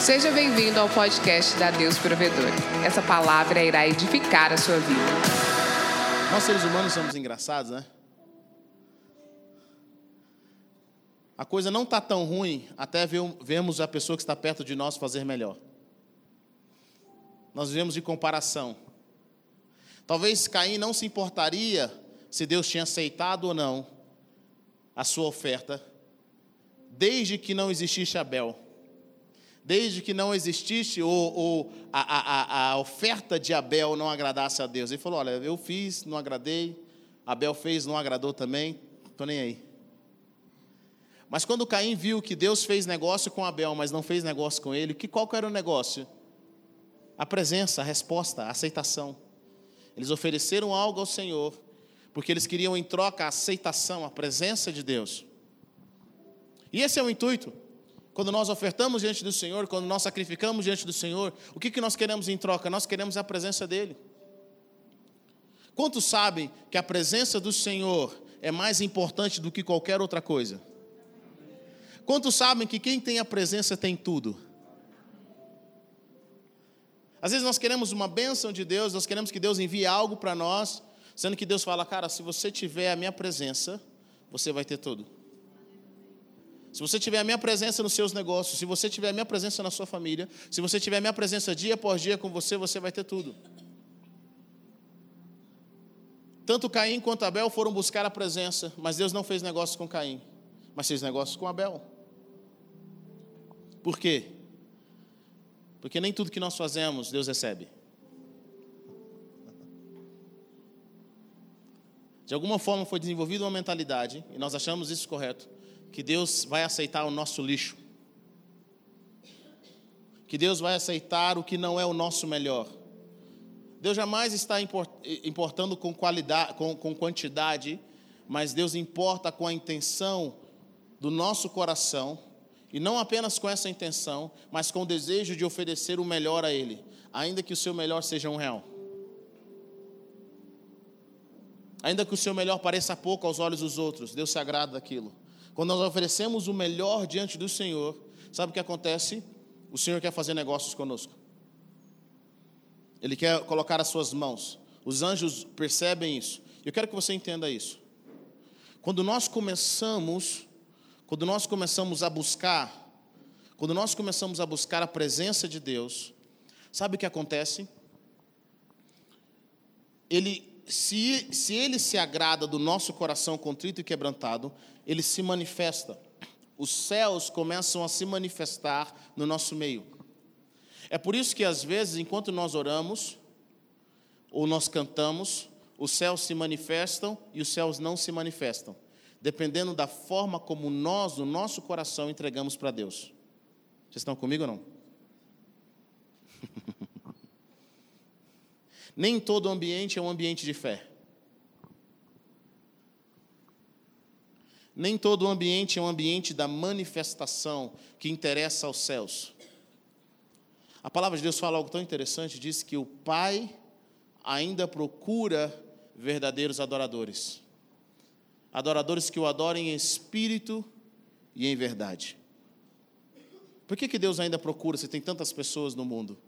Seja bem-vindo ao podcast da Deus Provedor. Essa palavra irá edificar a sua vida. Nós seres humanos somos engraçados, né? A coisa não está tão ruim até vermos a pessoa que está perto de nós fazer melhor. Nós vivemos de comparação. Talvez Caim não se importaria se Deus tinha aceitado ou não a sua oferta, desde que não existisse Abel. Desde que não existisse ou, ou a, a, a oferta de Abel não agradasse a Deus. Ele falou: Olha, eu fiz, não agradei, Abel fez, não agradou também, estou nem aí. Mas quando Caim viu que Deus fez negócio com Abel, mas não fez negócio com ele, que qual era o negócio? A presença, a resposta, a aceitação. Eles ofereceram algo ao Senhor, porque eles queriam em troca a aceitação, a presença de Deus. E esse é o intuito. Quando nós ofertamos diante do Senhor, quando nós sacrificamos diante do Senhor, o que, que nós queremos em troca? Nós queremos a presença dEle. Quantos sabem que a presença do Senhor é mais importante do que qualquer outra coisa? Quantos sabem que quem tem a presença tem tudo? Às vezes nós queremos uma bênção de Deus, nós queremos que Deus envie algo para nós, sendo que Deus fala, cara, se você tiver a minha presença, você vai ter tudo. Se você tiver a minha presença nos seus negócios, se você tiver a minha presença na sua família, se você tiver a minha presença dia após dia com você, você vai ter tudo. Tanto Caim quanto Abel foram buscar a presença, mas Deus não fez negócio com Caim, mas fez negócio com Abel. Por quê? Porque nem tudo que nós fazemos Deus recebe. De alguma forma foi desenvolvida uma mentalidade, e nós achamos isso correto, que Deus vai aceitar o nosso lixo. Que Deus vai aceitar o que não é o nosso melhor. Deus jamais está importando com qualidade, com, com quantidade, mas Deus importa com a intenção do nosso coração e não apenas com essa intenção, mas com o desejo de oferecer o melhor a Ele, ainda que o seu melhor seja um real. Ainda que o seu melhor pareça pouco aos olhos dos outros, Deus se agrada daquilo. Quando nós oferecemos o melhor diante do Senhor, sabe o que acontece? O Senhor quer fazer negócios conosco. Ele quer colocar as suas mãos. Os anjos percebem isso. Eu quero que você entenda isso. Quando nós começamos quando nós começamos a buscar, quando nós começamos a buscar a presença de Deus, sabe o que acontece? Ele, se, se ele se agrada do nosso coração contrito e quebrantado, ele se manifesta. Os céus começam a se manifestar no nosso meio. É por isso que às vezes, enquanto nós oramos ou nós cantamos, os céus se manifestam e os céus não se manifestam dependendo da forma como nós, no nosso coração, entregamos para Deus. Vocês estão comigo ou não? Nem todo ambiente é um ambiente de fé. Nem todo ambiente é um ambiente da manifestação que interessa aos céus. A palavra de Deus fala algo tão interessante, diz que o Pai ainda procura verdadeiros adoradores adoradores que o adorem em espírito e em verdade. Por que, que Deus ainda procura se tem tantas pessoas no mundo?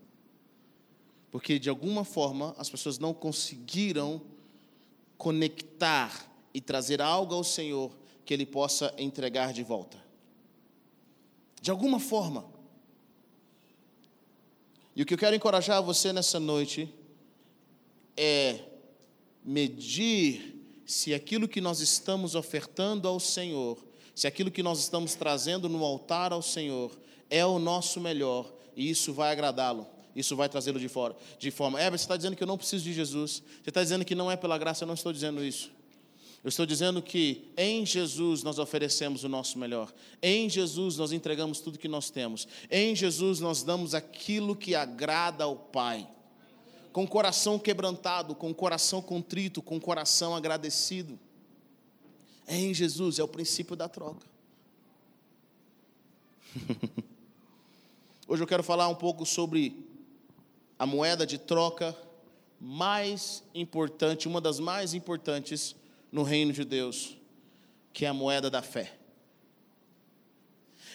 Porque de alguma forma as pessoas não conseguiram conectar e trazer algo ao Senhor que Ele possa entregar de volta. De alguma forma. E o que eu quero encorajar você nessa noite é medir se aquilo que nós estamos ofertando ao Senhor, se aquilo que nós estamos trazendo no altar ao Senhor é o nosso melhor, e isso vai agradá-lo, isso vai trazê-lo de fora, de forma. É, você está dizendo que eu não preciso de Jesus. Você está dizendo que não é pela graça, eu não estou dizendo isso. Eu estou dizendo que em Jesus nós oferecemos o nosso melhor. Em Jesus nós entregamos tudo que nós temos. Em Jesus nós damos aquilo que agrada ao Pai com o coração quebrantado, com o coração contrito, com o coração agradecido. Em Jesus, é o princípio da troca. Hoje eu quero falar um pouco sobre a moeda de troca mais importante, uma das mais importantes no reino de Deus, que é a moeda da fé.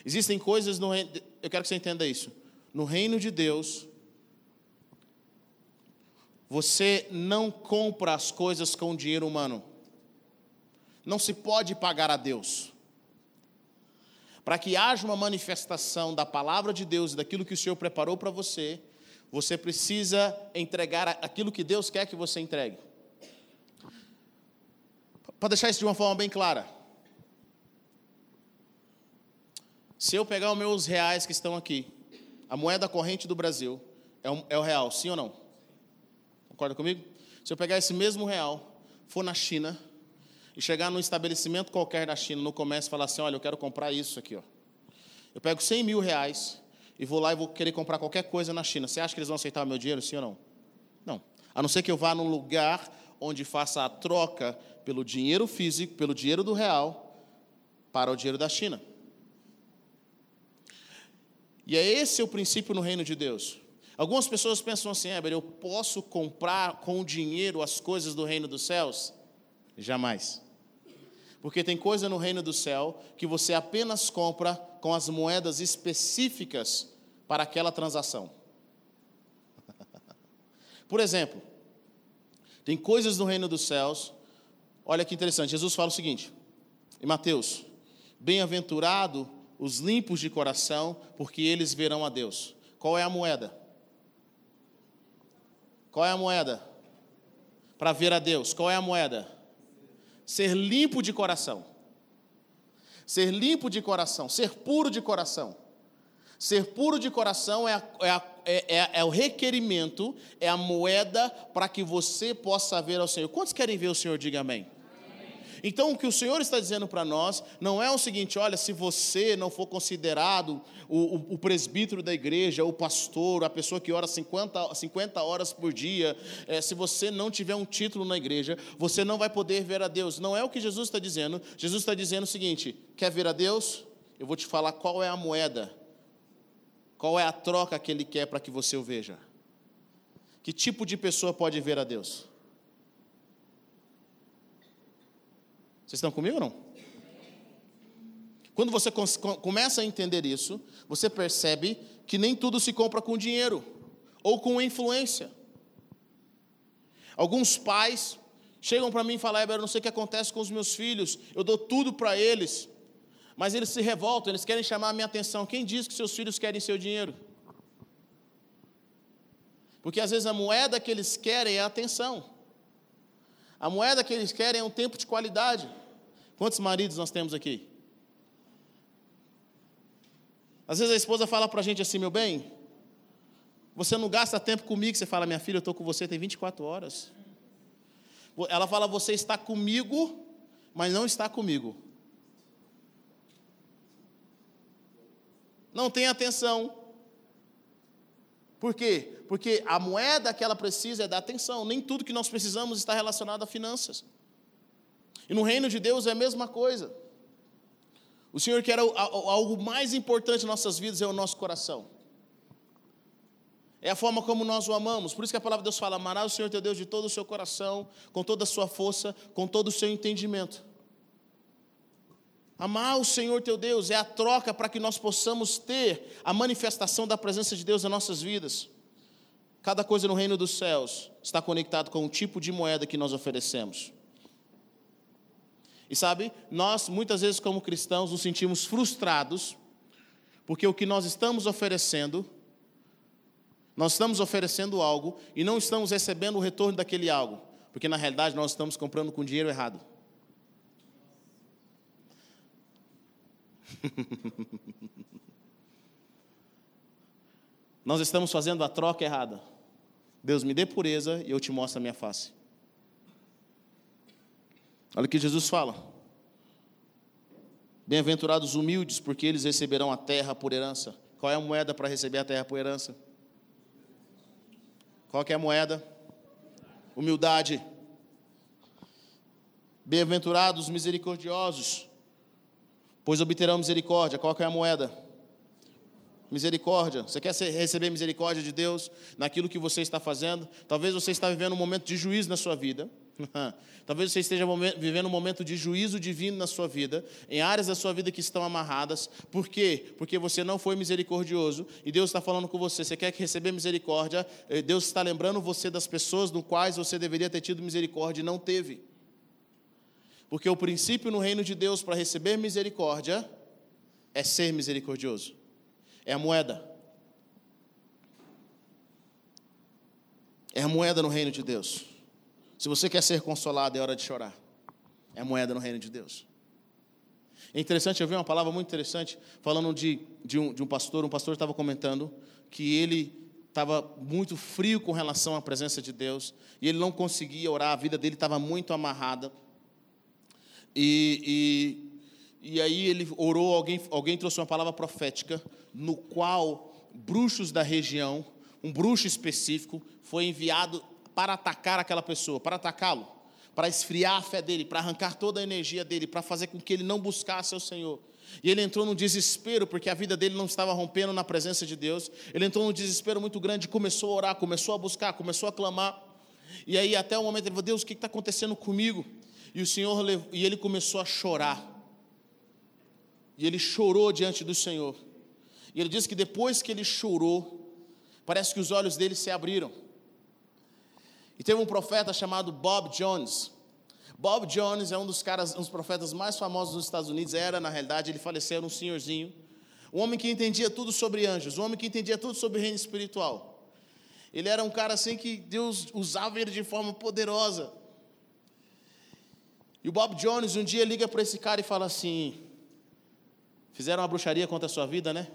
Existem coisas no reino, eu quero que você entenda isso. no reino de Deus, você não compra as coisas com dinheiro humano. Não se pode pagar a Deus. Para que haja uma manifestação da palavra de Deus e daquilo que o Senhor preparou para você, você precisa entregar aquilo que Deus quer que você entregue. Para deixar isso de uma forma bem clara. Se eu pegar os meus reais que estão aqui, a moeda corrente do Brasil é, é o real, sim ou não? Concorda comigo? Se eu pegar esse mesmo real, for na China, e chegar num estabelecimento qualquer da China, no comércio, e falar assim: olha, eu quero comprar isso aqui. Ó. Eu pego 100 mil reais e vou lá e vou querer comprar qualquer coisa na China. Você acha que eles vão aceitar o meu dinheiro, sim ou não? Não. A não ser que eu vá num lugar onde faça a troca pelo dinheiro físico, pelo dinheiro do real, para o dinheiro da China. E é esse o princípio no reino de Deus. Algumas pessoas pensam assim, Heber, eu posso comprar com dinheiro as coisas do reino dos céus? Jamais. Porque tem coisa no reino do céu que você apenas compra com as moedas específicas para aquela transação. Por exemplo, tem coisas no reino dos céus. Olha que interessante, Jesus fala o seguinte, em Mateus: Bem-aventurado os limpos de coração, porque eles verão a Deus. Qual é a moeda? Qual é a moeda? Para ver a Deus. Qual é a moeda? ser limpo de coração. Ser limpo de coração, ser puro de coração. Ser puro de coração é, a, é, a, é, é, é o requerimento, é a moeda para que você possa ver ao Senhor. Quantos querem ver o Senhor? Diga amém. Então, o que o Senhor está dizendo para nós não é o seguinte: olha, se você não for considerado o, o, o, presbítero da igreja, o pastor, a pessoa que ora 50, 50 horas por dia, é, se você não tiver um título na igreja, você não vai poder ver a Deus. Não é o que Jesus está dizendo. Jesus está dizendo o seguinte: quer ver a Deus? Eu vou te falar qual é a moeda, qual é a troca que Ele quer para que você o veja. Que tipo de pessoa pode ver a Deus? Vocês estão comigo ou não? Quando você começa a entender isso, você percebe que nem tudo se compra com dinheiro ou com influência. Alguns pais chegam para mim e falam: eu não sei o que acontece com os meus filhos, eu dou tudo para eles, mas eles se revoltam, eles querem chamar a minha atenção. Quem diz que seus filhos querem seu dinheiro? Porque às vezes a moeda que eles querem é a atenção. A moeda que eles querem é um tempo de qualidade. Quantos maridos nós temos aqui? Às vezes a esposa fala para a gente assim, meu bem, você não gasta tempo comigo, você fala, minha filha, eu estou com você tem 24 horas. Ela fala, você está comigo, mas não está comigo. Não tem atenção. Por quê? Porque a moeda que ela precisa é da atenção. Nem tudo que nós precisamos está relacionado a finanças. E no reino de Deus é a mesma coisa. O Senhor quer algo mais importante em nossas vidas é o nosso coração. É a forma como nós o amamos. Por isso que a palavra de Deus fala: amará o Senhor teu Deus de todo o seu coração, com toda a sua força, com todo o seu entendimento. Amar o Senhor teu Deus é a troca para que nós possamos ter a manifestação da presença de Deus em nossas vidas. Cada coisa no reino dos céus está conectado com o tipo de moeda que nós oferecemos. E sabe, nós muitas vezes, como cristãos, nos sentimos frustrados, porque o que nós estamos oferecendo, nós estamos oferecendo algo e não estamos recebendo o retorno daquele algo, porque na realidade nós estamos comprando com dinheiro errado. nós estamos fazendo a troca errada. Deus me dê pureza e eu te mostro a minha face. Olha o que Jesus fala. Bem-aventurados humildes, porque eles receberão a terra por herança. Qual é a moeda para receber a terra por herança? Qual é a moeda? Humildade. Bem-aventurados misericordiosos, pois obterão misericórdia. Qual é a moeda? Misericórdia. Você quer receber misericórdia de Deus naquilo que você está fazendo? Talvez você está vivendo um momento de juízo na sua vida. Talvez você esteja vivendo um momento de juízo divino na sua vida, em áreas da sua vida que estão amarradas. Por quê? Porque você não foi misericordioso e Deus está falando com você. Você quer receber misericórdia? Eh, Deus está lembrando você das pessoas do quais você deveria ter tido misericórdia e não teve. Porque o princípio no reino de Deus para receber misericórdia é ser misericordioso. É a moeda. É a moeda no reino de Deus. Se você quer ser consolado, é hora de chorar. É a moeda no reino de Deus. É interessante, eu vi uma palavra muito interessante, falando de, de, um, de um pastor. Um pastor estava comentando que ele estava muito frio com relação à presença de Deus, e ele não conseguia orar, a vida dele estava muito amarrada. E, e, e aí ele orou, alguém, alguém trouxe uma palavra profética, no qual bruxos da região, um bruxo específico, foi enviado para atacar aquela pessoa, para atacá-lo, para esfriar a fé dele, para arrancar toda a energia dele, para fazer com que ele não buscasse o Senhor. E ele entrou num desespero, porque a vida dele não estava rompendo na presença de Deus. Ele entrou num desespero muito grande, começou a orar, começou a buscar, começou a clamar. E aí, até o momento, ele falou: Deus, o que está acontecendo comigo? E o Senhor, e ele começou a chorar. E ele chorou diante do Senhor. E ele disse que depois que ele chorou, parece que os olhos dele se abriram. E teve um profeta chamado Bob Jones. Bob Jones é um dos caras, um dos profetas mais famosos dos Estados Unidos. Era, na realidade, ele faleceu, um senhorzinho. Um homem que entendia tudo sobre anjos, um homem que entendia tudo sobre reino espiritual. Ele era um cara assim que Deus usava ele de forma poderosa. E o Bob Jones um dia liga para esse cara e fala assim: Fizeram uma bruxaria contra a sua vida, né?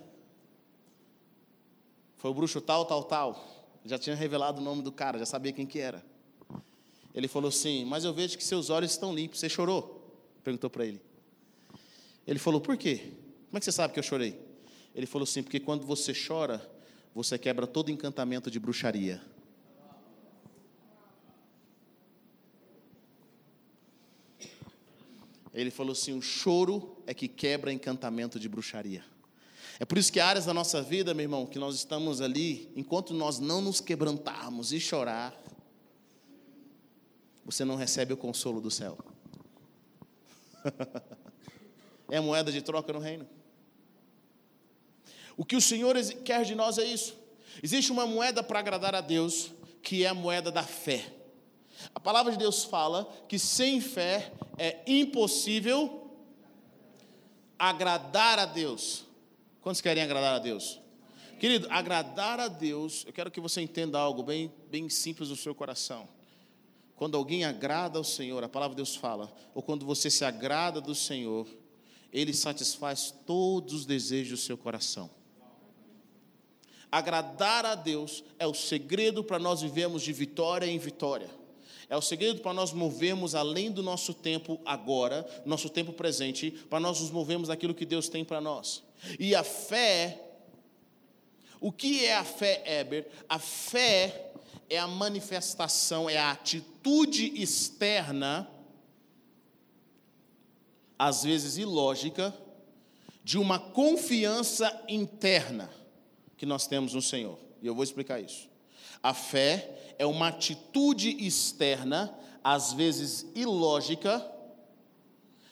Foi o bruxo tal, tal, tal já tinha revelado o nome do cara, já sabia quem que era. Ele falou assim: Mas eu vejo que seus olhos estão limpos. Você chorou? Perguntou para ele. Ele falou: Por quê? Como é que você sabe que eu chorei? Ele falou assim: Porque quando você chora, você quebra todo encantamento de bruxaria. Ele falou assim: o choro é que quebra encantamento de bruxaria. É por isso que áreas da nossa vida, meu irmão, que nós estamos ali, enquanto nós não nos quebrantarmos e chorar, você não recebe o consolo do céu. é moeda de troca no reino. O que o Senhor quer de nós é isso. Existe uma moeda para agradar a Deus, que é a moeda da fé. A palavra de Deus fala que sem fé é impossível agradar a Deus. Quantos querem agradar a Deus? Querido, agradar a Deus, eu quero que você entenda algo bem, bem simples no seu coração. Quando alguém agrada ao Senhor, a palavra de Deus fala, ou quando você se agrada do Senhor, Ele satisfaz todos os desejos do seu coração. Agradar a Deus é o segredo para nós vivermos de vitória em vitória. É o segredo para nós movermos além do nosso tempo agora, nosso tempo presente, para nós nos movermos aquilo que Deus tem para nós. E a fé, o que é a fé, Eber? A fé é a manifestação, é a atitude externa, às vezes ilógica, de uma confiança interna que nós temos no Senhor. E eu vou explicar isso. A fé é uma atitude externa, às vezes ilógica,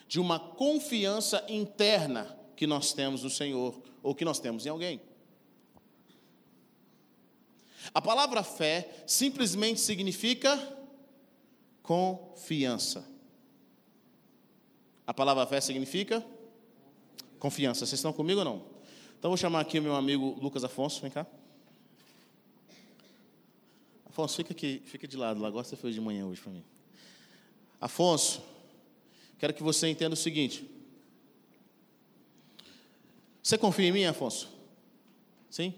de uma confiança interna que nós temos no Senhor ou que nós temos em alguém. A palavra fé simplesmente significa confiança. A palavra fé significa confiança. Vocês estão comigo ou não? Então vou chamar aqui o meu amigo Lucas Afonso, vem cá. Afonso, fica aqui, fica de lado, você foi de manhã hoje para mim. Afonso, quero que você entenda o seguinte. Você confia em mim, Afonso? Sim?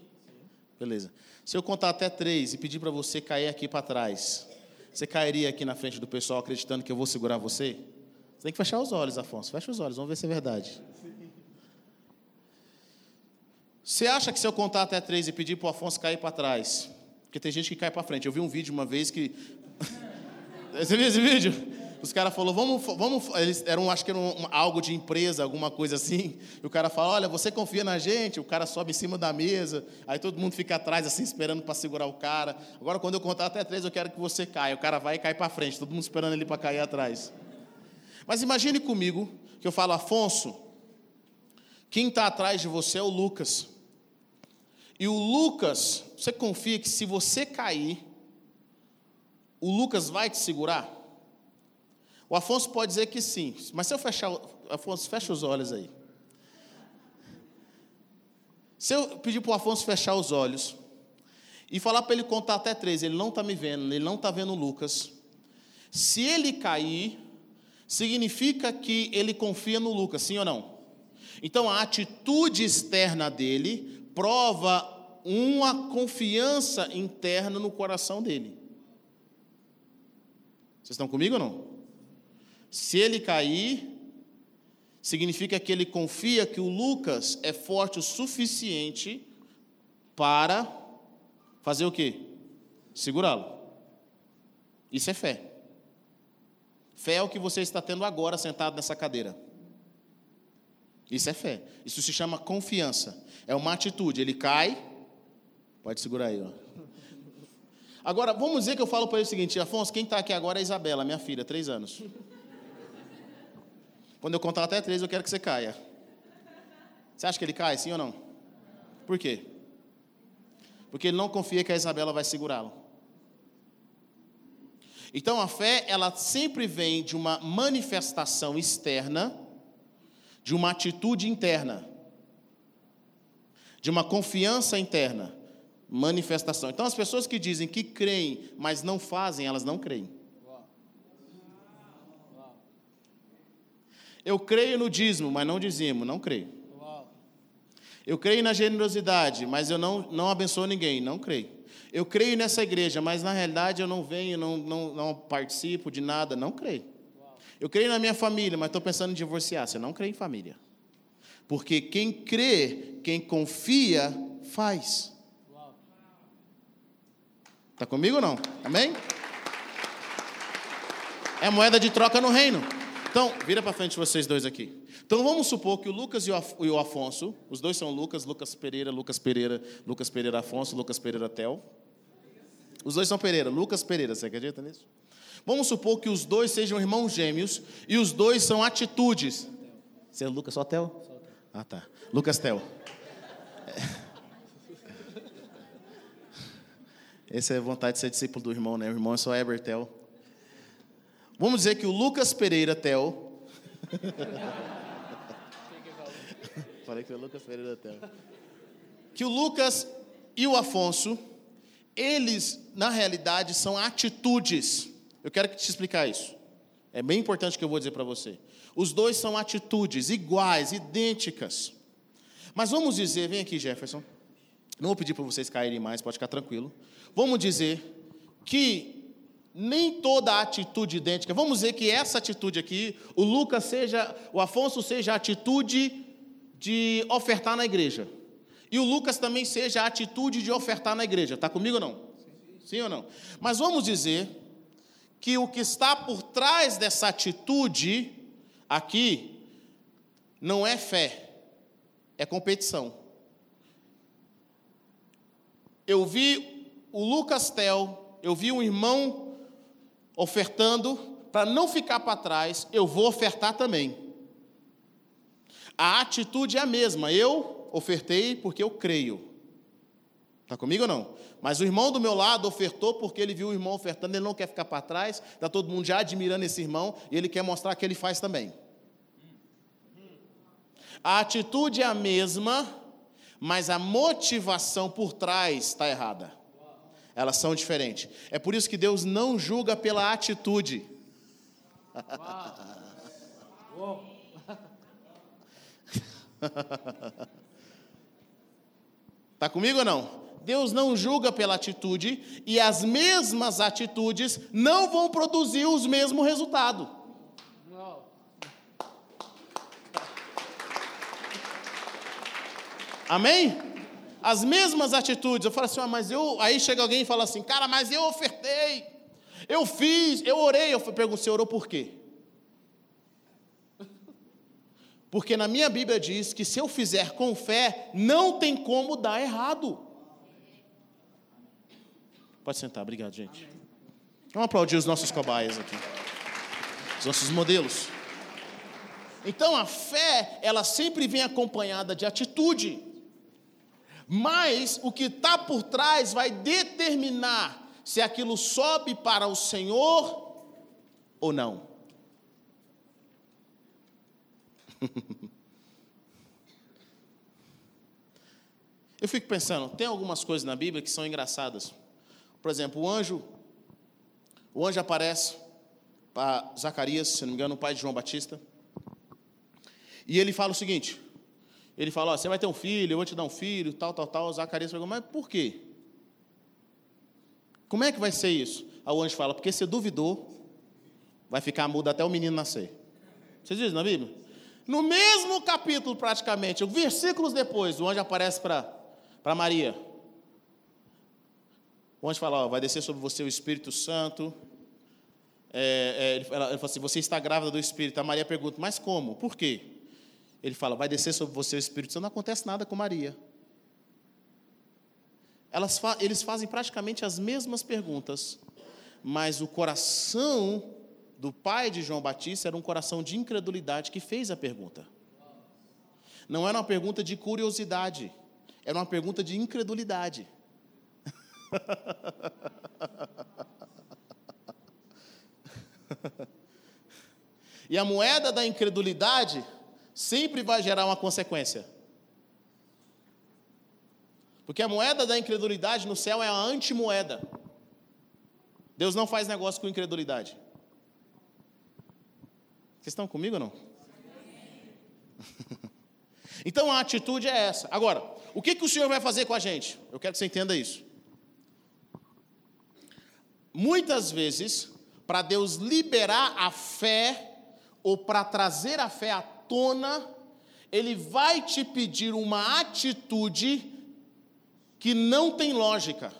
Beleza. Se eu contar até três e pedir para você cair aqui para trás, você cairia aqui na frente do pessoal acreditando que eu vou segurar você? Você tem que fechar os olhos, Afonso. Fecha os olhos, vamos ver se é verdade. Você acha que se eu contar até três e pedir para o Afonso cair para trás, porque tem gente que cai para frente. Eu vi um vídeo uma vez que. Você viu esse vídeo? Os caras falaram, vamos, vamos. Eles eram, acho que era algo de empresa, alguma coisa assim. E o cara fala, olha, você confia na gente? O cara sobe em cima da mesa, aí todo mundo fica atrás, assim, esperando para segurar o cara. Agora, quando eu contar até três, eu quero que você caia. O cara vai e cai para frente, todo mundo esperando ele para cair atrás. Mas imagine comigo que eu falo, Afonso, quem está atrás de você é o Lucas. E o Lucas, você confia que se você cair, o Lucas vai te segurar? O Afonso pode dizer que sim, mas se eu fechar, Afonso, fecha os olhos aí. Se eu pedir para o Afonso fechar os olhos e falar para ele contar até três, ele não está me vendo, ele não está vendo o Lucas. Se ele cair, significa que ele confia no Lucas, sim ou não? Então a atitude externa dele prova uma confiança interna no coração dele. Vocês estão comigo ou não? Se ele cair, significa que ele confia que o Lucas é forte o suficiente para fazer o quê? Segurá-lo. Isso é fé. Fé é o que você está tendo agora sentado nessa cadeira. Isso é fé. Isso se chama confiança. É uma atitude. Ele cai. Pode segurar aí, ó. Agora, vamos dizer que eu falo para ele o seguinte: Afonso, quem está aqui agora é a Isabela, minha filha, três anos. Quando eu contar até três, eu quero que você caia. Você acha que ele cai, sim ou não? Por quê? Porque ele não confia que a Isabela vai segurá-lo. Então a fé, ela sempre vem de uma manifestação externa, de uma atitude interna, de uma confiança interna, manifestação. Então as pessoas que dizem que creem, mas não fazem, elas não creem. Eu creio no dízimo, mas não dizimo, não creio. Eu creio na generosidade, mas eu não, não abençoo ninguém, não creio. Eu creio nessa igreja, mas na realidade eu não venho, não, não, não participo de nada, não creio. Eu creio na minha família, mas estou pensando em divorciar. Você não crê em família. Porque quem crê, quem confia, faz. Está comigo ou não? Amém? É moeda de troca no reino. Então, vira para frente vocês dois aqui. Então vamos supor que o Lucas e o Afonso, os dois são Lucas, Lucas Pereira, Lucas Pereira, Lucas Pereira Afonso, Lucas Pereira Tel. Os dois são Pereira, Lucas Pereira, você acredita nisso? Vamos supor que os dois sejam irmãos gêmeos e os dois são atitudes. Você é Lucas só Tel? Ah, tá. Lucas Tel. Essa é a vontade de ser discípulo do irmão, né? O irmão é só Ebertel. Vamos dizer que o Lucas Pereira Tel. Falei que foi o Lucas Pereira Tel. Que o Lucas e o Afonso, eles, na realidade, são atitudes. Eu quero te explicar isso. É bem importante que eu vou dizer para você. Os dois são atitudes iguais, idênticas. Mas vamos dizer, vem aqui, Jefferson. Não vou pedir para vocês caírem mais, pode ficar tranquilo. Vamos dizer que nem toda atitude idêntica. Vamos dizer que essa atitude aqui, o Lucas seja, o Afonso seja a atitude de ofertar na igreja. E o Lucas também seja a atitude de ofertar na igreja. Está comigo ou não? Sim. Sim ou não? Mas vamos dizer que o que está por trás dessa atitude aqui não é fé, é competição. Eu vi o Lucas Tel, eu vi um irmão ofertando, para não ficar para trás, eu vou ofertar também. A atitude é a mesma, eu ofertei porque eu creio. Está comigo ou não? Mas o irmão do meu lado ofertou porque ele viu o irmão ofertando, ele não quer ficar para trás, está todo mundo já admirando esse irmão e ele quer mostrar que ele faz também. A atitude é a mesma, mas a motivação por trás está errada. Elas são diferentes. É por isso que Deus não julga pela atitude. Está comigo ou não? Deus não julga pela atitude e as mesmas atitudes não vão produzir os mesmos resultados. Amém? as mesmas atitudes. Eu falo assim, ah, mas eu. Aí chega alguém e fala assim, cara, mas eu ofertei. Eu fiz, eu orei, eu pergunto, você orou por quê? Porque na minha Bíblia diz que se eu fizer com fé, não tem como dar errado. Pode sentar, obrigado, gente. Vamos aplaudir os nossos cobaias aqui, os nossos modelos. Então a fé, ela sempre vem acompanhada de atitude. Mas o que está por trás vai determinar se aquilo sobe para o Senhor ou não. Eu fico pensando, tem algumas coisas na Bíblia que são engraçadas. Por exemplo, o anjo, o anjo aparece para Zacarias, se não me engano, o pai de João Batista. E ele fala o seguinte: ele fala, ó, você vai ter um filho, eu vou te dar um filho, tal, tal, tal. Zacarias pergunta, mas por quê? Como é que vai ser isso? Aí o anjo fala, porque você duvidou, vai ficar mudo até o menino nascer. Vocês dizem na Bíblia? No mesmo capítulo, praticamente, versículos depois, o anjo aparece para Maria. O anjo fala, ó, vai descer sobre você o Espírito Santo. É, é, ele, ela, ele fala assim, você está grávida do Espírito. A Maria pergunta, mas como? Por quê? Ele fala, vai descer sobre você o Espírito Santo, não acontece nada com Maria. Elas, eles fazem praticamente as mesmas perguntas, mas o coração do pai de João Batista era um coração de incredulidade que fez a pergunta. Não era uma pergunta de curiosidade, era uma pergunta de incredulidade. e a moeda da incredulidade sempre vai gerar uma consequência. Porque a moeda da incredulidade no céu é a antimoeda. Deus não faz negócio com incredulidade. Vocês estão comigo ou não? então a atitude é essa. Agora, o que, que o Senhor vai fazer com a gente? Eu quero que você entenda isso. Muitas vezes, para Deus liberar a fé, ou para trazer a fé à tona, ele vai te pedir uma atitude que não tem lógica.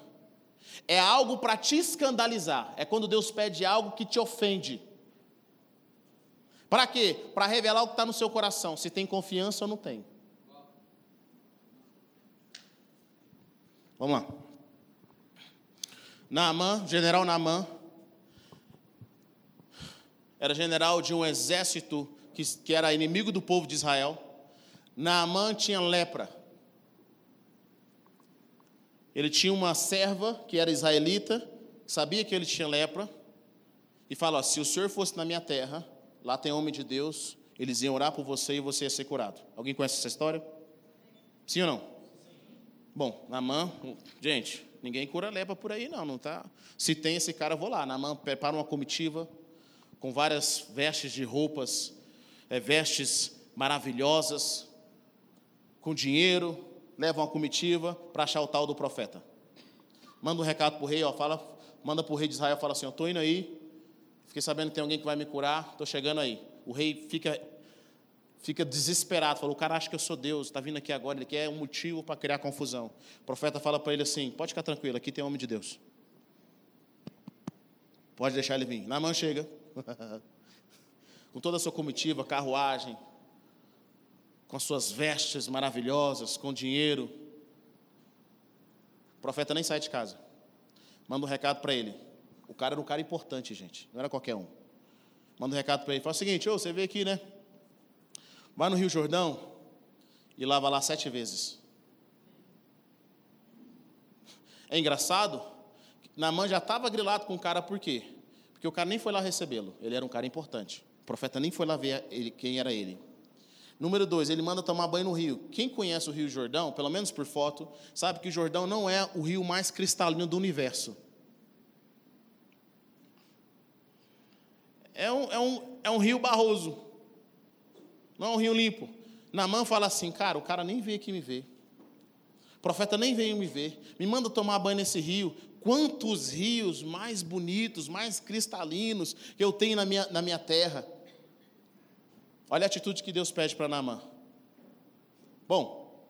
É algo para te escandalizar. É quando Deus pede algo que te ofende. Para quê? Para revelar o que está no seu coração, se tem confiança ou não tem. Vamos lá. Naamã, general Naamã, era general de um exército que, que era inimigo do povo de Israel. Naamã tinha lepra. Ele tinha uma serva que era israelita, sabia que ele tinha lepra, e falou: se o senhor fosse na minha terra, lá tem homem de Deus, eles iam orar por você e você ia ser curado. Alguém conhece essa história? Sim ou não? Bom, Naamã, gente, ninguém cura lepra por aí não, não tá? Se tem esse cara, eu vou lá. Naamã prepara uma comitiva com várias vestes de roupas é, vestes maravilhosas, com dinheiro, leva uma comitiva para achar o tal do profeta. Manda um recado para o rei, ó, fala, manda para o rei de Israel, fala assim, eu estou indo aí, fiquei sabendo que tem alguém que vai me curar, estou chegando aí. O rei fica, fica desesperado, fala, o cara acha que eu sou Deus, está vindo aqui agora, ele quer um motivo para criar confusão. O profeta fala para ele assim, pode ficar tranquilo, aqui tem homem de Deus. Pode deixar ele vir. Na mão chega. com toda a sua comitiva, carruagem, com as suas vestes maravilhosas, com dinheiro. O profeta nem sai de casa. Manda um recado para ele. O cara era um cara importante, gente. Não era qualquer um. Manda um recado para ele. Fala o seguinte: ô, você vê aqui, né? Vai no Rio Jordão e lava lá sete vezes. É engraçado. Namã já estava grilado com o cara, por quê? Porque o cara nem foi lá recebê-lo. Ele era um cara importante. O profeta nem foi lá ver ele, quem era ele. Número dois, ele manda tomar banho no rio. Quem conhece o Rio Jordão, pelo menos por foto, sabe que o Jordão não é o rio mais cristalino do universo. É um, é um, é um rio barroso. Não é um rio limpo. Namã fala assim, cara, o cara nem veio aqui me ver. O profeta nem veio me ver. Me manda tomar banho nesse rio. Quantos rios mais bonitos, mais cristalinos que eu tenho na minha, na minha terra. Olha a atitude que Deus pede para Naamã. Bom,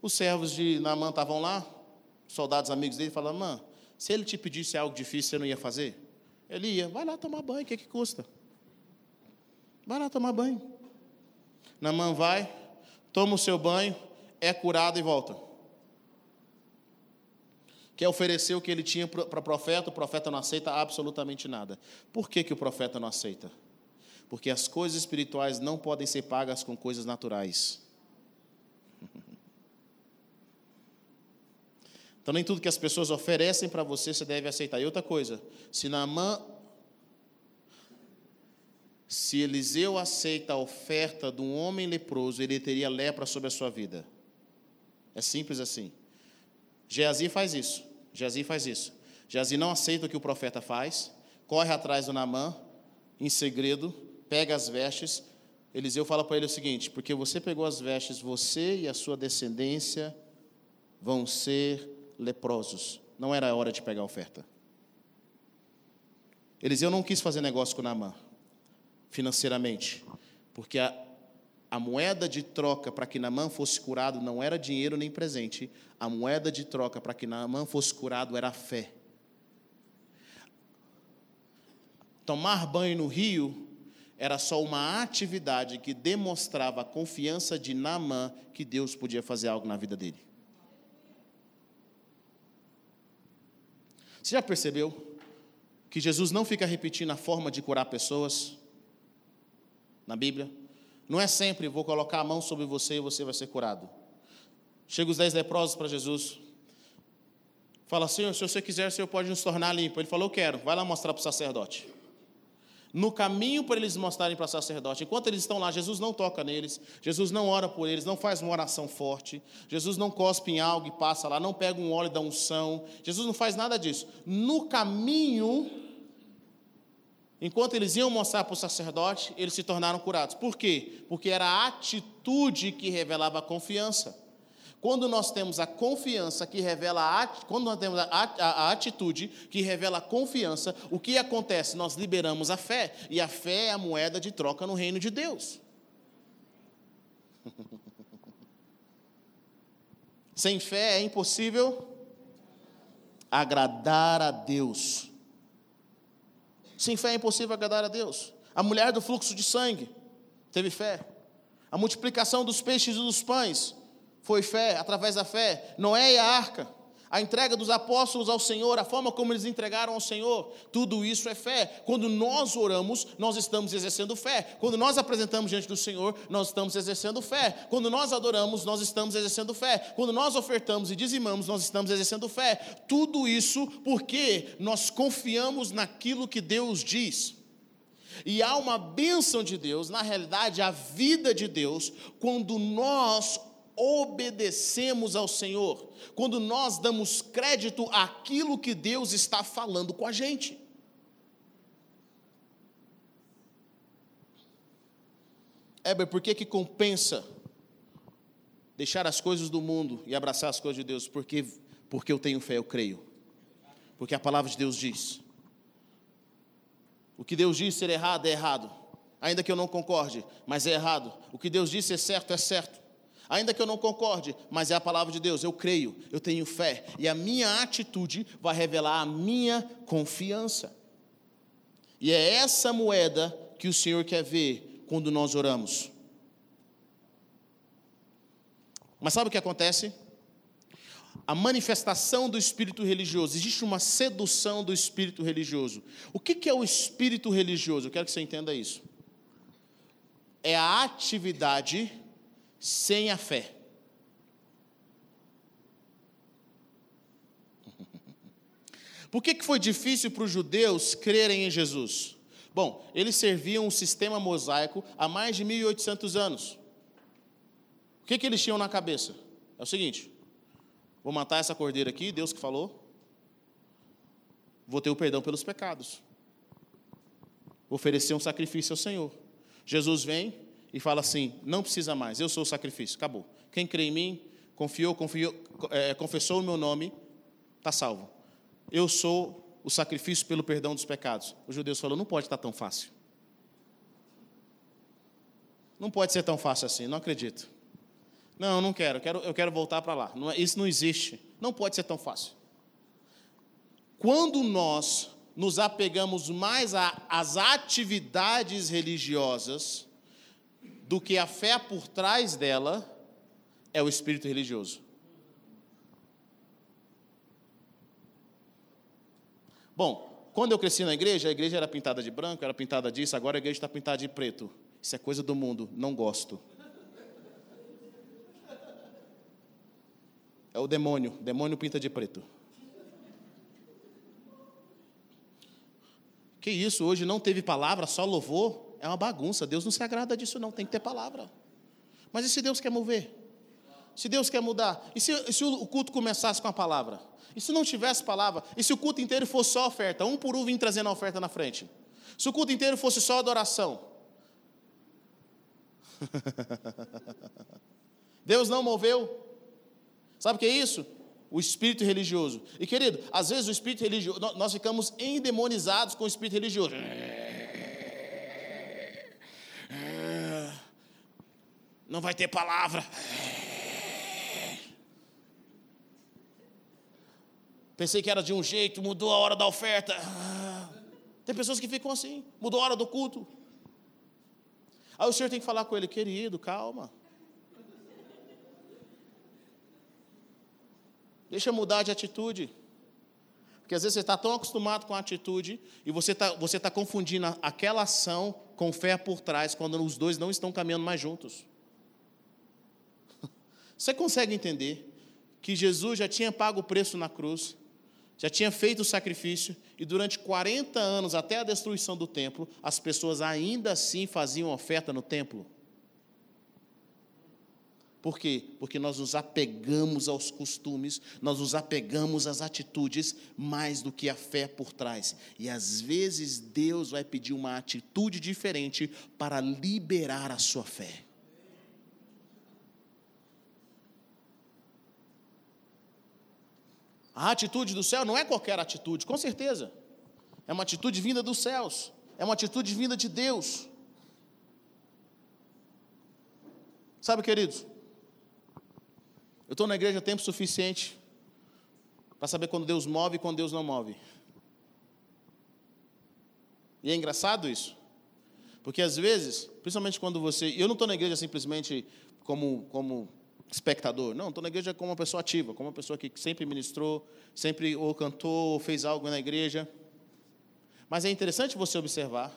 os servos de Naamã estavam lá, soldados amigos dele, falaram: Naamã, Se ele te pedisse algo difícil, você não ia fazer? Ele ia, vai lá tomar banho, o que, que custa? Vai lá tomar banho. Namã vai, toma o seu banho, é curado e volta. Quer oferecer o que ele tinha para o profeta, o profeta não aceita absolutamente nada. Por que, que o profeta não aceita? Porque as coisas espirituais não podem ser pagas com coisas naturais. Então, nem tudo que as pessoas oferecem para você você deve aceitar. E outra coisa, se Naamã, se Eliseu aceita a oferta de um homem leproso, ele teria lepra sobre a sua vida. É simples assim. Geazi faz isso. Geazi faz isso. Geazi não aceita o que o profeta faz, corre atrás do Naamã, em segredo, pega as vestes. Eliseu fala para ele o seguinte: porque você pegou as vestes, você e a sua descendência vão ser leprosos. Não era a hora de pegar a oferta. Eliseu não quis fazer negócio com Naamã, financeiramente, porque a, a moeda de troca para que Naamã fosse curado não era dinheiro nem presente, a moeda de troca para que Naamã fosse curado era a fé. Tomar banho no rio era só uma atividade que demonstrava a confiança de Naamã que Deus podia fazer algo na vida dele. Você já percebeu que Jesus não fica repetindo a forma de curar pessoas na Bíblia? Não é sempre vou colocar a mão sobre você e você vai ser curado. Chega os dez leprosos para Jesus. Fala, Senhor, se você quiser, o Senhor pode nos tornar limpo. Ele falou, eu quero. Vai lá mostrar para o sacerdote no caminho para eles mostrarem para o sacerdote. Enquanto eles estão lá, Jesus não toca neles, Jesus não ora por eles, não faz uma oração forte, Jesus não cospe em algo e passa lá, não pega um óleo da unção, Jesus não faz nada disso. No caminho, enquanto eles iam mostrar para o sacerdote, eles se tornaram curados. Por quê? Porque era a atitude que revelava a confiança. Quando nós temos a confiança que revela a, quando nós temos a, a, a, atitude que revela a confiança, o que acontece? Nós liberamos a fé, e a fé é a moeda de troca no reino de Deus. Sem fé é impossível agradar a Deus. Sem fé é impossível agradar a Deus. A mulher do fluxo de sangue teve fé. A multiplicação dos peixes e dos pães foi fé, através da fé. Noé e a arca, a entrega dos apóstolos ao Senhor, a forma como eles entregaram ao Senhor, tudo isso é fé. Quando nós oramos, nós estamos exercendo fé. Quando nós apresentamos diante do Senhor, nós estamos exercendo fé. Quando nós adoramos, nós estamos exercendo fé. Quando nós ofertamos e dizimamos, nós estamos exercendo fé. Tudo isso porque nós confiamos naquilo que Deus diz. E há uma bênção de Deus, na realidade, a vida de Deus, quando nós obedecemos ao Senhor, quando nós damos crédito àquilo que Deus está falando com a gente. Heber, por que, que compensa deixar as coisas do mundo e abraçar as coisas de Deus? Porque, porque eu tenho fé, eu creio. Porque a palavra de Deus diz. O que Deus diz ser errado é errado, ainda que eu não concorde, mas é errado. O que Deus diz ser certo é certo. Ainda que eu não concorde, mas é a palavra de Deus, eu creio, eu tenho fé, e a minha atitude vai revelar a minha confiança. E é essa moeda que o Senhor quer ver quando nós oramos. Mas sabe o que acontece? A manifestação do espírito religioso, existe uma sedução do espírito religioso. O que é o espírito religioso? Eu quero que você entenda isso. É a atividade sem a fé. Por que, que foi difícil para os judeus crerem em Jesus? Bom, eles serviam um sistema mosaico há mais de 1.800 anos. O que, que eles tinham na cabeça? É o seguinte: vou matar essa cordeira aqui, Deus que falou, vou ter o perdão pelos pecados, vou oferecer um sacrifício ao Senhor. Jesus vem, e fala assim: não precisa mais, eu sou o sacrifício, acabou. Quem crê em mim, confiou, confiou é, confessou o meu nome, está salvo. Eu sou o sacrifício pelo perdão dos pecados. Os judeus falaram: não pode estar tão fácil. Não pode ser tão fácil assim, não acredito. Não, não quero, eu quero, eu quero voltar para lá. Não, é, isso não existe. Não pode ser tão fácil. quando nós nos apegamos mais às atividades religiosas do que a fé por trás dela, é o espírito religioso. Bom, quando eu cresci na igreja, a igreja era pintada de branco, era pintada disso, agora a igreja está pintada de preto. Isso é coisa do mundo, não gosto. É o demônio, demônio pinta de preto. Que isso, hoje não teve palavra, só louvor, é uma bagunça. Deus não se agrada disso, não, tem que ter palavra. Mas e se Deus quer mover? Se Deus quer mudar? E se, se o culto começasse com a palavra? E se não tivesse palavra? E se o culto inteiro fosse só oferta? Um por um vim trazendo a oferta na frente? Se o culto inteiro fosse só adoração? Deus não moveu? Sabe o que é isso? O espírito religioso. E querido, às vezes o espírito religioso, nós ficamos endemonizados com o espírito religioso. Não vai ter palavra. Pensei que era de um jeito, mudou a hora da oferta. Tem pessoas que ficam assim, mudou a hora do culto. Aí o senhor tem que falar com ele, querido, calma. Deixa mudar de atitude. Porque às vezes você está tão acostumado com a atitude e você está você tá confundindo aquela ação com fé por trás, quando os dois não estão caminhando mais juntos. Você consegue entender que Jesus já tinha pago o preço na cruz, já tinha feito o sacrifício, e durante 40 anos, até a destruição do templo, as pessoas ainda assim faziam oferta no templo. Por quê? Porque nós nos apegamos aos costumes, nós nos apegamos às atitudes mais do que a fé por trás. E às vezes Deus vai pedir uma atitude diferente para liberar a sua fé. A atitude do céu não é qualquer atitude, com certeza. É uma atitude vinda dos céus. É uma atitude vinda de Deus. Sabe, queridos? Eu estou na igreja tempo suficiente para saber quando Deus move e quando Deus não move. E é engraçado isso. Porque às vezes, principalmente quando você. Eu não estou na igreja simplesmente como, como espectador. Não, estou na igreja como uma pessoa ativa, como uma pessoa que sempre ministrou, sempre ou cantou, ou fez algo na igreja. Mas é interessante você observar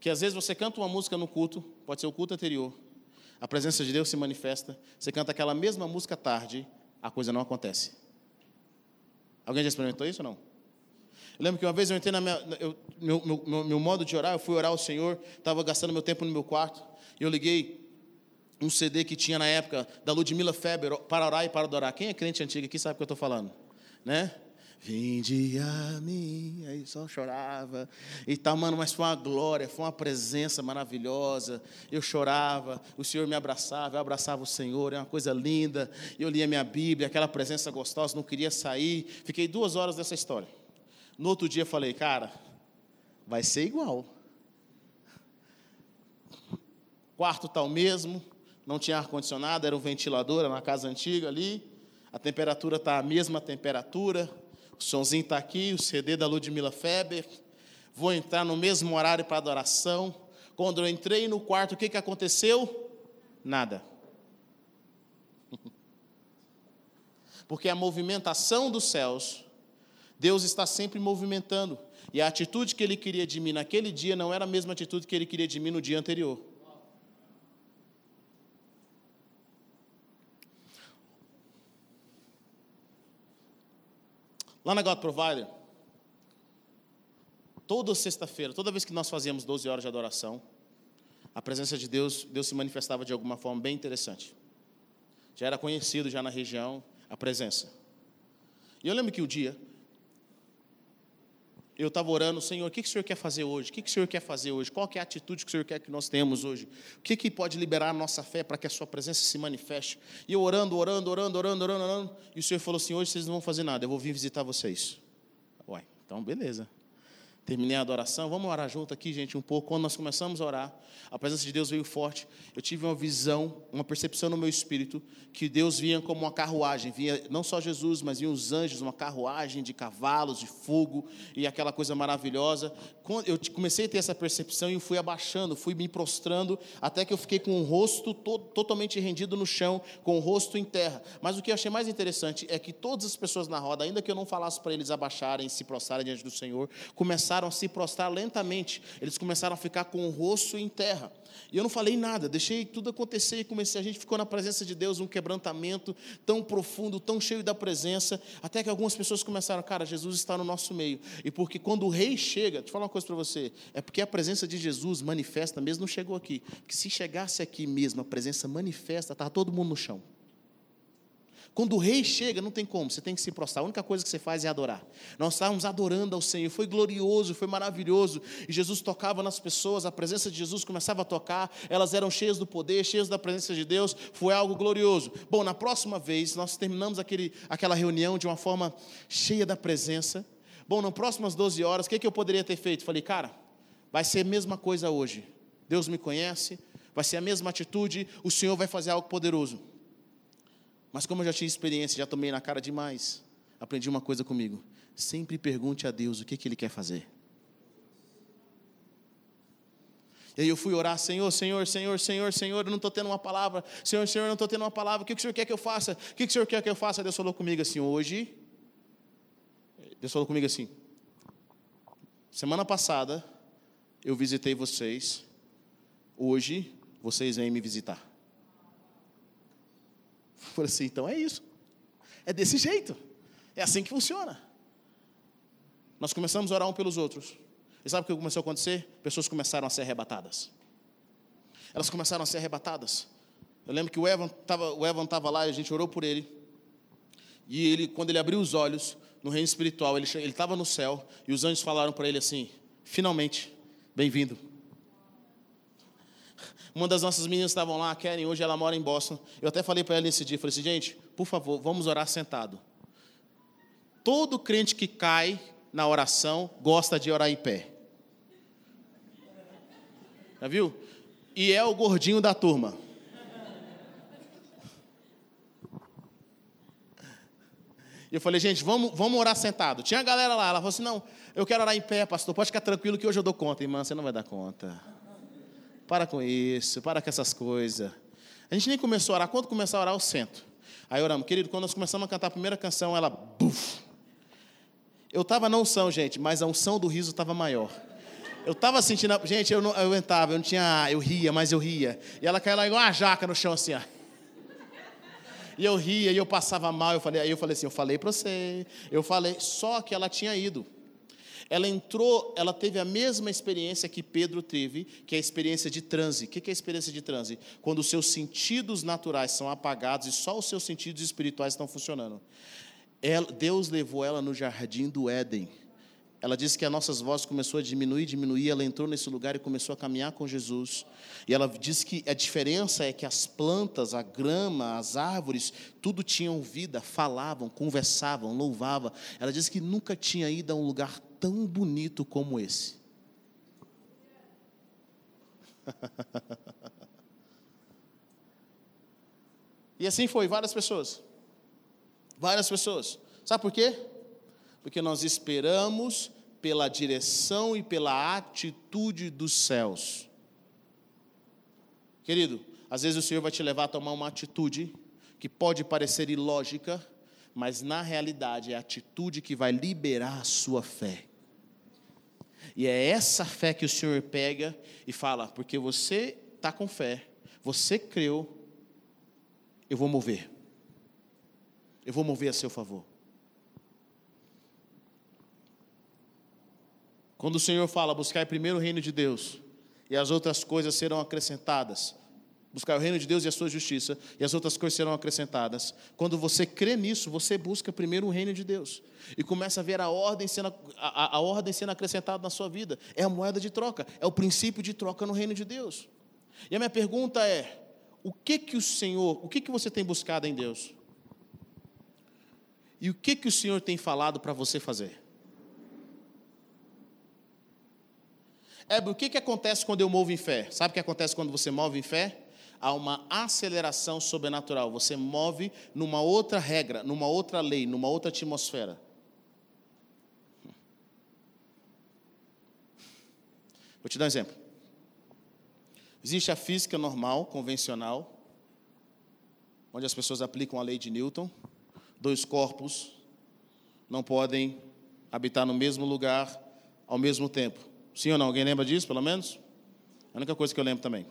que às vezes você canta uma música no culto, pode ser o culto anterior, a presença de Deus se manifesta, você canta aquela mesma música tarde, a coisa não acontece. Alguém já experimentou isso ou não? Eu lembro que uma vez eu entrei eu, meu, meu, meu modo de orar, eu fui orar ao Senhor, estava gastando meu tempo no meu quarto, e eu liguei um CD que tinha na época da Ludmilla Feber, para orar e para adorar. Quem é crente antigo aqui sabe o que eu estou falando, né? Vinde a mim, aí só chorava e tal, mano, mas foi uma glória, foi uma presença maravilhosa. Eu chorava, o Senhor me abraçava, eu abraçava o Senhor, é uma coisa linda. Eu lia minha Bíblia, aquela presença gostosa, não queria sair. Fiquei duas horas dessa história. No outro dia falei, cara, vai ser igual. Quarto tal mesmo, não tinha ar-condicionado, era um ventilador, era uma casa antiga ali. A temperatura está a mesma temperatura. O sonzinho está aqui, o CD da Ludmilla Feber. Vou entrar no mesmo horário para adoração. Quando eu entrei no quarto, o que, que aconteceu? Nada. Porque a movimentação dos céus, Deus está sempre movimentando. E a atitude que ele queria de mim naquele dia não era a mesma atitude que ele queria de mim no dia anterior. Lá na God Provider, toda sexta-feira, toda vez que nós fazíamos 12 horas de adoração, a presença de Deus, Deus se manifestava de alguma forma bem interessante. Já era conhecido já na região a presença. E eu lembro que o dia eu estava orando, Senhor, o que, que o Senhor quer fazer hoje? O que, que o Senhor quer fazer hoje? Qual é a atitude que o Senhor quer que nós tenhamos hoje? O que, que pode liberar a nossa fé para que a Sua presença se manifeste? E eu orando, orando, orando, orando, orando, orando, e o Senhor falou assim: hoje vocês não vão fazer nada, eu vou vir visitar vocês. Uai, então beleza. Terminei a adoração. Vamos orar junto aqui, gente, um pouco. Quando nós começamos a orar, a presença de Deus veio forte. Eu tive uma visão, uma percepção no meu espírito que Deus vinha como uma carruagem. Vinha não só Jesus, mas vinham os anjos, uma carruagem de cavalos, de fogo e aquela coisa maravilhosa. Eu comecei a ter essa percepção e fui abaixando, fui me prostrando, até que eu fiquei com o rosto to totalmente rendido no chão, com o rosto em terra. Mas o que eu achei mais interessante é que todas as pessoas na roda, ainda que eu não falasse para eles abaixarem, se prostrarem diante do Senhor, começaram a se prostrar lentamente. Eles começaram a ficar com o rosto em terra. E eu não falei nada, deixei tudo acontecer e comecei. A gente ficou na presença de Deus, um quebrantamento tão profundo, tão cheio da presença, até que algumas pessoas começaram, cara, Jesus está no nosso meio. E porque quando o rei chega, deixa eu falar uma coisa para você, é porque a presença de Jesus manifesta, mesmo não chegou aqui. Porque se chegasse aqui mesmo, a presença manifesta, estava todo mundo no chão. Quando o rei chega, não tem como, você tem que se prostrar. A única coisa que você faz é adorar. Nós estávamos adorando ao Senhor, foi glorioso, foi maravilhoso. E Jesus tocava nas pessoas, a presença de Jesus começava a tocar, elas eram cheias do poder, cheias da presença de Deus, foi algo glorioso. Bom, na próxima vez, nós terminamos aquele, aquela reunião de uma forma cheia da presença. Bom, nas próximas 12 horas, o que, que eu poderia ter feito? Falei, cara, vai ser a mesma coisa hoje. Deus me conhece, vai ser a mesma atitude, o Senhor vai fazer algo poderoso. Mas como eu já tinha experiência, já tomei na cara demais, aprendi uma coisa comigo. Sempre pergunte a Deus o que, que Ele quer fazer. E aí eu fui orar, Senhor, Senhor, Senhor, Senhor, Senhor, eu não estou tendo uma palavra. Senhor, Senhor, eu não estou tendo uma palavra. O que, que o Senhor quer que eu faça? O que, que o Senhor quer que eu faça? Deus falou comigo assim, hoje. Deus falou comigo assim. Semana passada eu visitei vocês. Hoje vocês vêm me visitar. Eu falei assim, então é isso. É desse jeito. É assim que funciona. Nós começamos a orar um pelos outros. E sabe o que começou a acontecer? Pessoas começaram a ser arrebatadas. Elas começaram a ser arrebatadas. Eu lembro que o Evan estava o Evan tava lá e a gente orou por ele. E ele, quando ele abriu os olhos no reino espiritual, ele estava no céu e os anjos falaram para ele assim: finalmente, bem-vindo. Uma das nossas meninas estavam lá, a Karen, hoje ela mora em Boston. Eu até falei para ela nesse dia, falei assim, gente, por favor, vamos orar sentado. Todo crente que cai na oração gosta de orar em pé. Já viu? E é o gordinho da turma. E eu falei, gente, vamos, vamos orar sentado. Tinha a galera lá, ela falou assim: não, eu quero orar em pé, pastor, pode ficar tranquilo que hoje eu dou conta. Irmã, você não vai dar conta. Para com isso, para com essas coisas. A gente nem começou a orar. Quando começar a orar, eu sento. Aí oramos, querido, quando nós começamos a cantar a primeira canção, ela. Buf, eu estava na unção, gente, mas a unção do riso estava maior. Eu estava sentindo. Gente, eu, não, eu entrava, eu não tinha. Eu ria, mas eu ria. E ela caiu lá igual uma jaca no chão, assim, ó. E eu ria, e eu passava mal. Eu falei, aí eu falei assim: eu falei para você. Eu falei, só que ela tinha ido. Ela entrou, ela teve a mesma experiência que Pedro teve, que é a experiência de transe. O que é a experiência de transe? Quando os seus sentidos naturais são apagados e só os seus sentidos espirituais estão funcionando. Deus levou ela no jardim do Éden. Ela disse que as nossas vozes começou a diminuir, diminuir. Ela entrou nesse lugar e começou a caminhar com Jesus. E ela disse que a diferença é que as plantas, a grama, as árvores, tudo tinham vida, falavam, conversavam, louvavam. Ela disse que nunca tinha ido a um lugar tão bonito como esse. e assim foi, várias pessoas. Várias pessoas. Sabe por quê? Porque nós esperamos pela direção e pela atitude dos céus. Querido, às vezes o Senhor vai te levar a tomar uma atitude que pode parecer ilógica, mas na realidade é a atitude que vai liberar a sua fé. E é essa fé que o Senhor pega e fala: porque você está com fé, você creu, eu vou mover. Eu vou mover a seu favor. Quando o Senhor fala, buscar primeiro o reino de Deus, e as outras coisas serão acrescentadas, buscar o reino de Deus e a sua justiça, e as outras coisas serão acrescentadas. Quando você crê nisso, você busca primeiro o reino de Deus e começa a ver a ordem sendo, a, a ordem sendo acrescentada na sua vida. É a moeda de troca, é o princípio de troca no reino de Deus. E a minha pergunta é: o que que o Senhor, o que que você tem buscado em Deus? E o que que o Senhor tem falado para você fazer? É, o que, que acontece quando eu movo em fé? Sabe o que acontece quando você move em fé? Há uma aceleração sobrenatural. Você move numa outra regra, numa outra lei, numa outra atmosfera. Vou te dar um exemplo. Existe a física normal, convencional, onde as pessoas aplicam a lei de Newton. Dois corpos não podem habitar no mesmo lugar ao mesmo tempo. Sim ou não? Alguém lembra disso, pelo menos? É a única coisa que eu lembro também.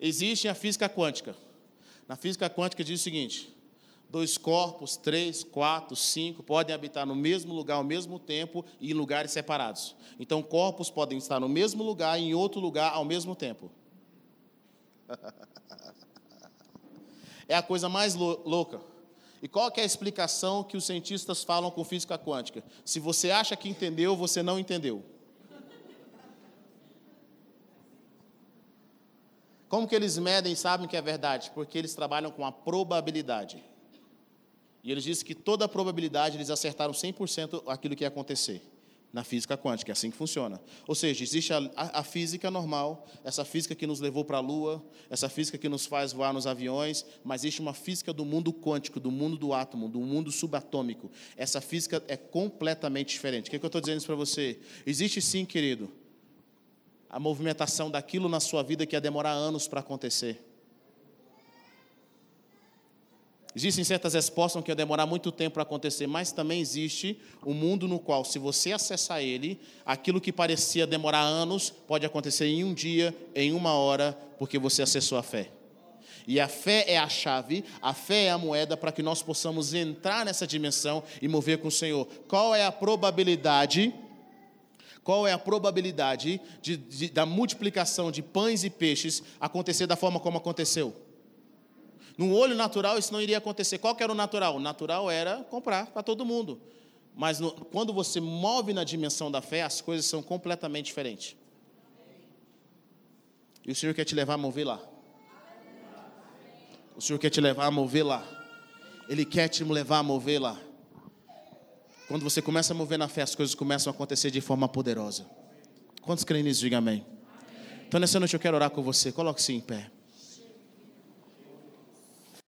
Existe a física quântica. Na física quântica diz o seguinte: dois corpos, três, quatro, cinco, podem habitar no mesmo lugar ao mesmo tempo e em lugares separados. Então, corpos podem estar no mesmo lugar e em outro lugar ao mesmo tempo. É a coisa mais louca. E qual é a explicação que os cientistas falam com física quântica? Se você acha que entendeu, você não entendeu. Como que eles medem e sabem que é verdade? Porque eles trabalham com a probabilidade. E eles dizem que toda a probabilidade eles acertaram 100% aquilo que ia acontecer na física quântica, é assim que funciona. Ou seja, existe a, a, física normal, essa física que nos levou para a Lua, essa física que nos faz voar nos aviões, mas existe uma física do mundo quântico, do mundo do átomo, do mundo subatômico. Essa física é completamente diferente. O que, é que eu estou dizendo para você? Existe sim, querido, a movimentação daquilo na sua vida que ia demorar anos para acontecer. Existem certas respostas que iam demorar muito tempo para acontecer, mas também existe um mundo no qual, se você acessar ele, aquilo que parecia demorar anos pode acontecer em um dia, em uma hora, porque você acessou a fé. E a fé é a chave, a fé é a moeda para que nós possamos entrar nessa dimensão e mover com o Senhor. Qual é a probabilidade? Qual é a probabilidade de, de, da multiplicação de pães e peixes acontecer da forma como aconteceu? No olho natural isso não iria acontecer. Qual que era o natural? O natural era comprar para todo mundo. Mas no, quando você move na dimensão da fé, as coisas são completamente diferentes. E o Senhor quer te levar a mover lá. O Senhor quer te levar a mover lá. Ele quer te levar a mover lá. Quando você começa a mover na fé, as coisas começam a acontecer de forma poderosa. Quantos creem nisso? Diga amém. amém. Então, nessa noite eu quero orar com você. Coloque-se em pé.